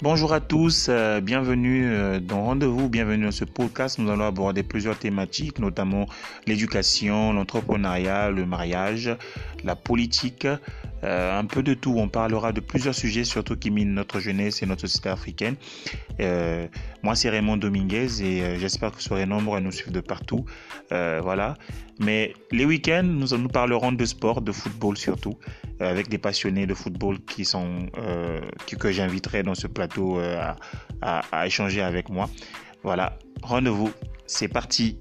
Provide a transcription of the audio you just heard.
Bonjour à tous, euh, bienvenue euh, dans Rendez-vous, bienvenue dans ce podcast. Nous allons aborder plusieurs thématiques, notamment l'éducation, l'entrepreneuriat, le mariage, la politique, euh, un peu de tout. On parlera de plusieurs sujets, surtout qui minent notre jeunesse et notre société africaine. moi, c'est Raymond Dominguez et j'espère que vous serez nombreux à nous suivre de partout. voilà. Mais les week-ends, nous, nous parlerons de sport, de football surtout, avec des passionnés de football qui sont que j'inviterai dans ce plateau euh, à échanger avec moi. Voilà, rendez-vous, c'est parti.